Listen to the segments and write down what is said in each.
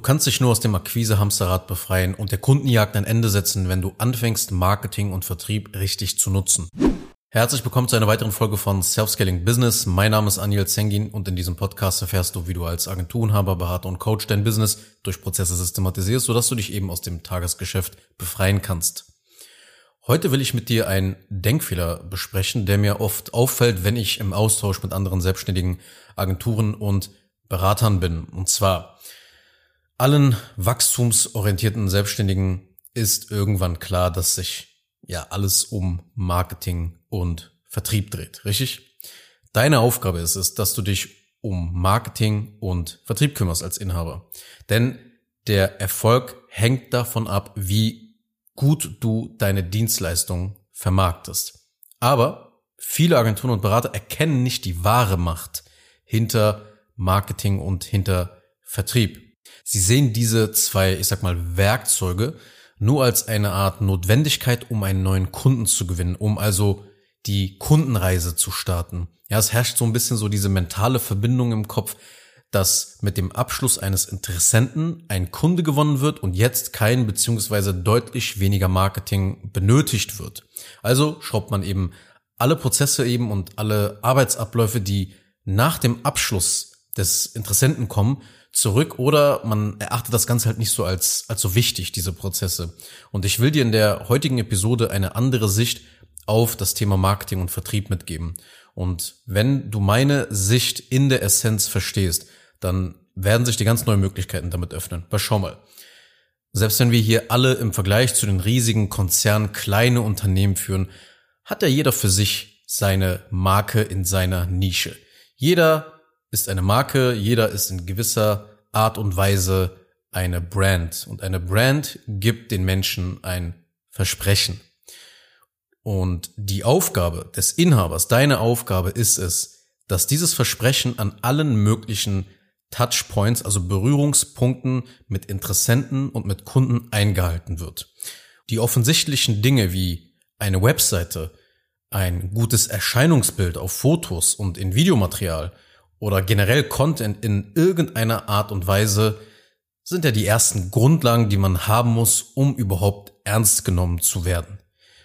Du kannst dich nur aus dem Akquise-Hamsterrad befreien und der Kundenjagd ein Ende setzen, wenn du anfängst, Marketing und Vertrieb richtig zu nutzen. Herzlich willkommen zu einer weiteren Folge von Self-Scaling Business. Mein Name ist Anil Zengin und in diesem Podcast erfährst du, wie du als Agenturenhaber, Berater und Coach dein Business durch Prozesse systematisierst, sodass du dich eben aus dem Tagesgeschäft befreien kannst. Heute will ich mit dir einen Denkfehler besprechen, der mir oft auffällt, wenn ich im Austausch mit anderen selbstständigen Agenturen und Beratern bin. Und zwar, allen wachstumsorientierten Selbstständigen ist irgendwann klar, dass sich ja alles um Marketing und Vertrieb dreht, richtig? Deine Aufgabe ist es, dass du dich um Marketing und Vertrieb kümmerst als Inhaber. Denn der Erfolg hängt davon ab, wie gut du deine Dienstleistung vermarktest. Aber viele Agenturen und Berater erkennen nicht die wahre Macht hinter Marketing und hinter Vertrieb. Sie sehen diese zwei, ich sag mal, Werkzeuge nur als eine Art Notwendigkeit, um einen neuen Kunden zu gewinnen, um also die Kundenreise zu starten. Ja, es herrscht so ein bisschen so diese mentale Verbindung im Kopf, dass mit dem Abschluss eines Interessenten ein Kunde gewonnen wird und jetzt kein beziehungsweise deutlich weniger Marketing benötigt wird. Also schraubt man eben alle Prozesse eben und alle Arbeitsabläufe, die nach dem Abschluss des Interessenten kommen, zurück oder man erachtet das Ganze halt nicht so als, als so wichtig, diese Prozesse. Und ich will dir in der heutigen Episode eine andere Sicht auf das Thema Marketing und Vertrieb mitgeben. Und wenn du meine Sicht in der Essenz verstehst, dann werden sich die ganz neuen Möglichkeiten damit öffnen. Aber schau mal. Selbst wenn wir hier alle im Vergleich zu den riesigen Konzernen kleine Unternehmen führen, hat ja jeder für sich seine Marke in seiner Nische. Jeder ist eine Marke, jeder ist in gewisser Art und Weise eine Brand. Und eine Brand gibt den Menschen ein Versprechen. Und die Aufgabe des Inhabers, deine Aufgabe ist es, dass dieses Versprechen an allen möglichen Touchpoints, also Berührungspunkten mit Interessenten und mit Kunden eingehalten wird. Die offensichtlichen Dinge wie eine Webseite, ein gutes Erscheinungsbild auf Fotos und in Videomaterial, oder generell Content in irgendeiner Art und Weise sind ja die ersten Grundlagen, die man haben muss, um überhaupt ernst genommen zu werden.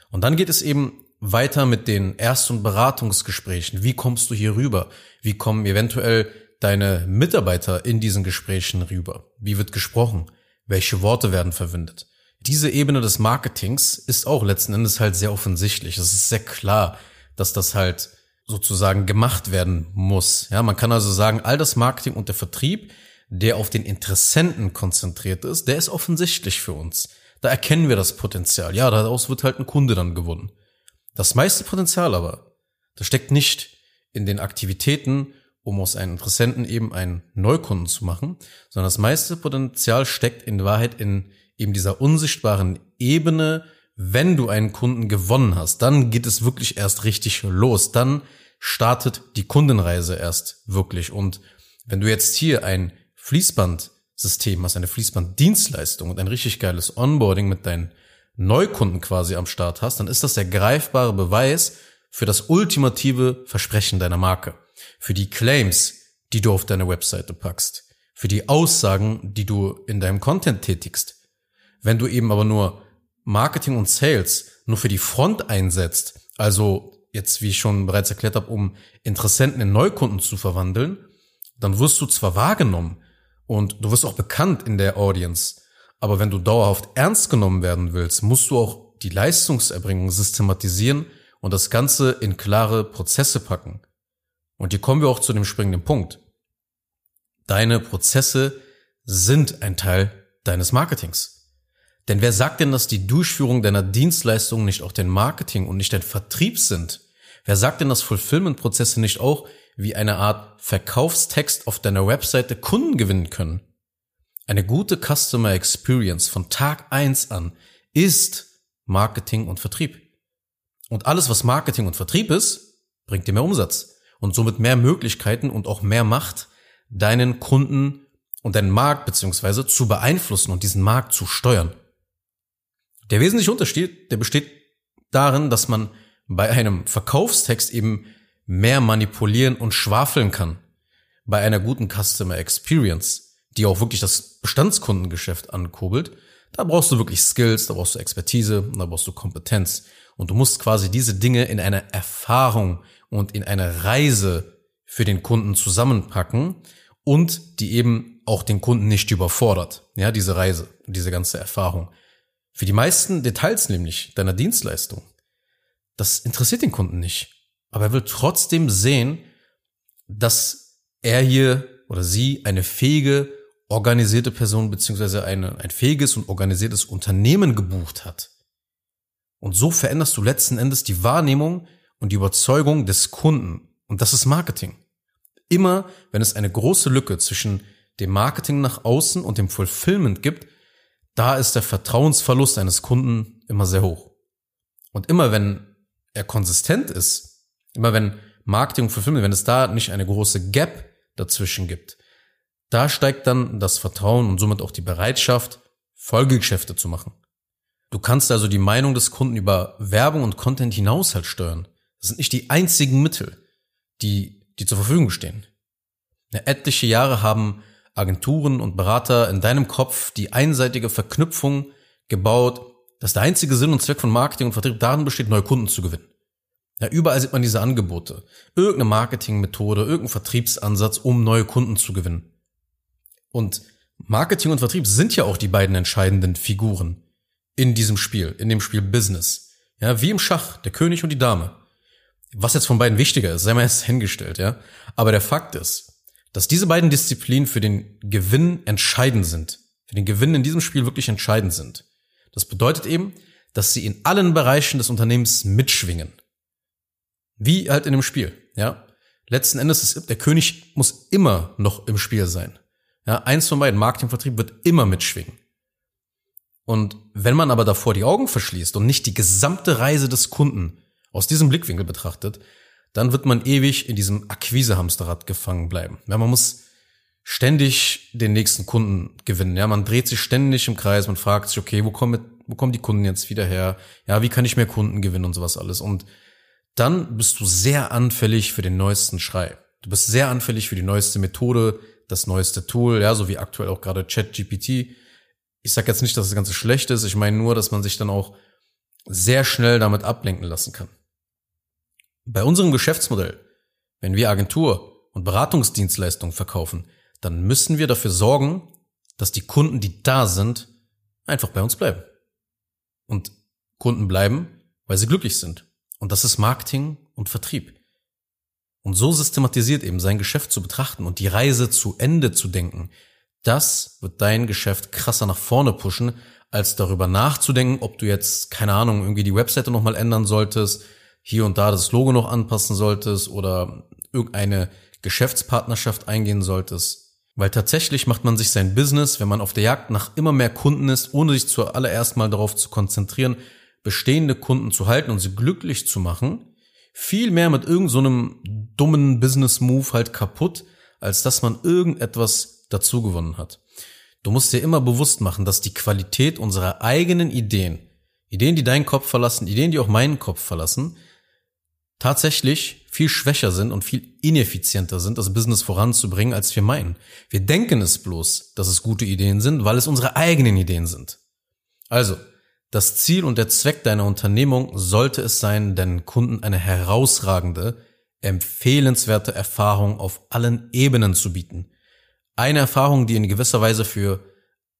Und dann geht es eben weiter mit den Erst- und Beratungsgesprächen. Wie kommst du hier rüber? Wie kommen eventuell deine Mitarbeiter in diesen Gesprächen rüber? Wie wird gesprochen? Welche Worte werden verwendet? Diese Ebene des Marketings ist auch letzten Endes halt sehr offensichtlich. Es ist sehr klar, dass das halt sozusagen gemacht werden muss. Ja, man kann also sagen, all das Marketing und der Vertrieb, der auf den Interessenten konzentriert ist, der ist offensichtlich für uns. Da erkennen wir das Potenzial. Ja, daraus wird halt ein Kunde dann gewonnen. Das meiste Potenzial aber, das steckt nicht in den Aktivitäten, um aus einem Interessenten eben einen Neukunden zu machen, sondern das meiste Potenzial steckt in Wahrheit in eben dieser unsichtbaren Ebene wenn du einen Kunden gewonnen hast, dann geht es wirklich erst richtig los. Dann startet die Kundenreise erst wirklich. Und wenn du jetzt hier ein Fließbandsystem hast, eine Fließbanddienstleistung und ein richtig geiles Onboarding mit deinen Neukunden quasi am Start hast, dann ist das der greifbare Beweis für das ultimative Versprechen deiner Marke. Für die Claims, die du auf deine Webseite packst. Für die Aussagen, die du in deinem Content tätigst. Wenn du eben aber nur Marketing und Sales nur für die Front einsetzt, also jetzt, wie ich schon bereits erklärt habe, um Interessenten in Neukunden zu verwandeln, dann wirst du zwar wahrgenommen und du wirst auch bekannt in der Audience, aber wenn du dauerhaft ernst genommen werden willst, musst du auch die Leistungserbringung systematisieren und das Ganze in klare Prozesse packen. Und hier kommen wir auch zu dem springenden Punkt. Deine Prozesse sind ein Teil deines Marketings. Denn wer sagt denn, dass die Durchführung deiner Dienstleistung nicht auch dein Marketing und nicht dein Vertrieb sind? Wer sagt denn, dass Fulfillment-Prozesse nicht auch wie eine Art Verkaufstext auf deiner Webseite Kunden gewinnen können? Eine gute Customer Experience von Tag eins an ist Marketing und Vertrieb. Und alles, was Marketing und Vertrieb ist, bringt dir mehr Umsatz und somit mehr Möglichkeiten und auch mehr Macht, deinen Kunden und deinen Markt beziehungsweise zu beeinflussen und diesen Markt zu steuern. Der wesentliche Unterschied, der besteht darin, dass man bei einem Verkaufstext eben mehr manipulieren und schwafeln kann. Bei einer guten Customer Experience die auch wirklich das Bestandskundengeschäft ankurbelt, da brauchst du wirklich Skills, da brauchst du Expertise da brauchst du Kompetenz. Und du musst quasi diese Dinge in eine Erfahrung und in eine Reise für den Kunden zusammenpacken und die eben auch den Kunden nicht überfordert. Ja, diese Reise, diese ganze Erfahrung. Für die meisten Details nämlich deiner Dienstleistung. Das interessiert den Kunden nicht. Aber er will trotzdem sehen, dass er hier oder sie eine fähige, organisierte Person beziehungsweise eine, ein fähiges und organisiertes Unternehmen gebucht hat. Und so veränderst du letzten Endes die Wahrnehmung und die Überzeugung des Kunden. Und das ist Marketing. Immer, wenn es eine große Lücke zwischen dem Marketing nach außen und dem Fulfillment gibt, da ist der Vertrauensverlust eines Kunden immer sehr hoch. Und immer wenn er konsistent ist, immer wenn Marketing und Fulfillment, wenn es da nicht eine große Gap dazwischen gibt, da steigt dann das Vertrauen und somit auch die Bereitschaft, Folgegeschäfte zu machen. Du kannst also die Meinung des Kunden über Werbung und Content hinaus halt steuern. Das sind nicht die einzigen Mittel, die, die zur Verfügung stehen. Etliche Jahre haben Agenturen und Berater in deinem Kopf die einseitige Verknüpfung gebaut, dass der einzige Sinn und Zweck von Marketing und Vertrieb darin besteht, neue Kunden zu gewinnen. Ja, überall sieht man diese Angebote. Irgendeine Marketingmethode, irgendein Vertriebsansatz, um neue Kunden zu gewinnen. Und Marketing und Vertrieb sind ja auch die beiden entscheidenden Figuren in diesem Spiel, in dem Spiel Business. Ja, wie im Schach, der König und die Dame. Was jetzt von beiden wichtiger ist, sei mal erst hingestellt, ja. Aber der Fakt ist, dass diese beiden Disziplinen für den Gewinn entscheidend sind. Für den Gewinn in diesem Spiel wirklich entscheidend sind. Das bedeutet eben, dass sie in allen Bereichen des Unternehmens mitschwingen. Wie halt in dem Spiel, ja. Letzten Endes ist der König muss immer noch im Spiel sein. Ja, eins von beiden, Marketing, Vertrieb wird immer mitschwingen. Und wenn man aber davor die Augen verschließt und nicht die gesamte Reise des Kunden aus diesem Blickwinkel betrachtet, dann wird man ewig in diesem Akquise-Hamsterrad gefangen bleiben. Ja, man muss ständig den nächsten Kunden gewinnen. Ja, man dreht sich ständig im Kreis, man fragt sich, okay, wo kommen, wo kommen die Kunden jetzt wieder her? Ja, wie kann ich mehr Kunden gewinnen und sowas alles? Und dann bist du sehr anfällig für den neuesten Schrei. Du bist sehr anfällig für die neueste Methode, das neueste Tool, ja, so wie aktuell auch gerade ChatGPT. Ich sage jetzt nicht, dass das Ganze schlecht ist, ich meine nur, dass man sich dann auch sehr schnell damit ablenken lassen kann. Bei unserem Geschäftsmodell, wenn wir Agentur und Beratungsdienstleistungen verkaufen, dann müssen wir dafür sorgen, dass die Kunden, die da sind, einfach bei uns bleiben. Und Kunden bleiben, weil sie glücklich sind. Und das ist Marketing und Vertrieb. Und so systematisiert eben sein Geschäft zu betrachten und die Reise zu Ende zu denken, das wird dein Geschäft krasser nach vorne pushen, als darüber nachzudenken, ob du jetzt, keine Ahnung, irgendwie die Webseite nochmal ändern solltest, hier und da das Logo noch anpassen solltest oder irgendeine Geschäftspartnerschaft eingehen solltest. Weil tatsächlich macht man sich sein Business, wenn man auf der Jagd nach immer mehr Kunden ist, ohne sich zuallererst mal darauf zu konzentrieren, bestehende Kunden zu halten und sie glücklich zu machen, viel mehr mit irgendeinem so dummen Business-Move halt kaputt, als dass man irgendetwas dazugewonnen hat. Du musst dir immer bewusst machen, dass die Qualität unserer eigenen Ideen, Ideen, die deinen Kopf verlassen, Ideen, die auch meinen Kopf verlassen, tatsächlich viel schwächer sind und viel ineffizienter sind, das Business voranzubringen, als wir meinen. Wir denken es bloß, dass es gute Ideen sind, weil es unsere eigenen Ideen sind. Also, das Ziel und der Zweck deiner Unternehmung sollte es sein, deinen Kunden eine herausragende, empfehlenswerte Erfahrung auf allen Ebenen zu bieten. Eine Erfahrung, die in gewisser Weise für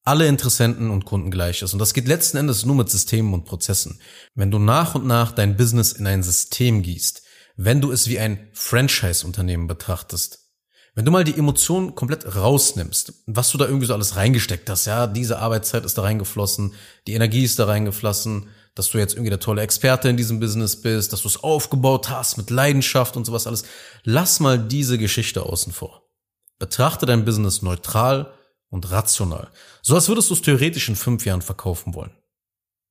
alle Interessenten und Kunden gleich ist. Und das geht letzten Endes nur mit Systemen und Prozessen. Wenn du nach und nach dein Business in ein System gießt, wenn du es wie ein Franchise-Unternehmen betrachtest, wenn du mal die Emotionen komplett rausnimmst, was du da irgendwie so alles reingesteckt hast, ja, diese Arbeitszeit ist da reingeflossen, die Energie ist da reingeflossen, dass du jetzt irgendwie der tolle Experte in diesem Business bist, dass du es aufgebaut hast mit Leidenschaft und sowas alles. Lass mal diese Geschichte außen vor. Betrachte dein Business neutral und rational. So als würdest du es theoretisch in fünf Jahren verkaufen wollen.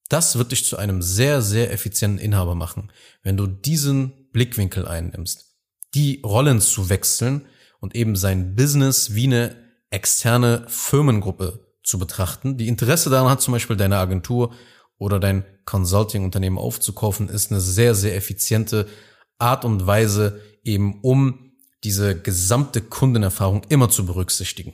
Das wird dich zu einem sehr, sehr effizienten Inhaber machen, wenn du diesen Blickwinkel einnimmst. Die Rollen zu wechseln und eben sein Business wie eine externe Firmengruppe zu betrachten, die Interesse daran hat, zum Beispiel deine Agentur oder dein Consulting-Unternehmen aufzukaufen, ist eine sehr, sehr effiziente Art und Weise, eben um diese gesamte Kundenerfahrung immer zu berücksichtigen.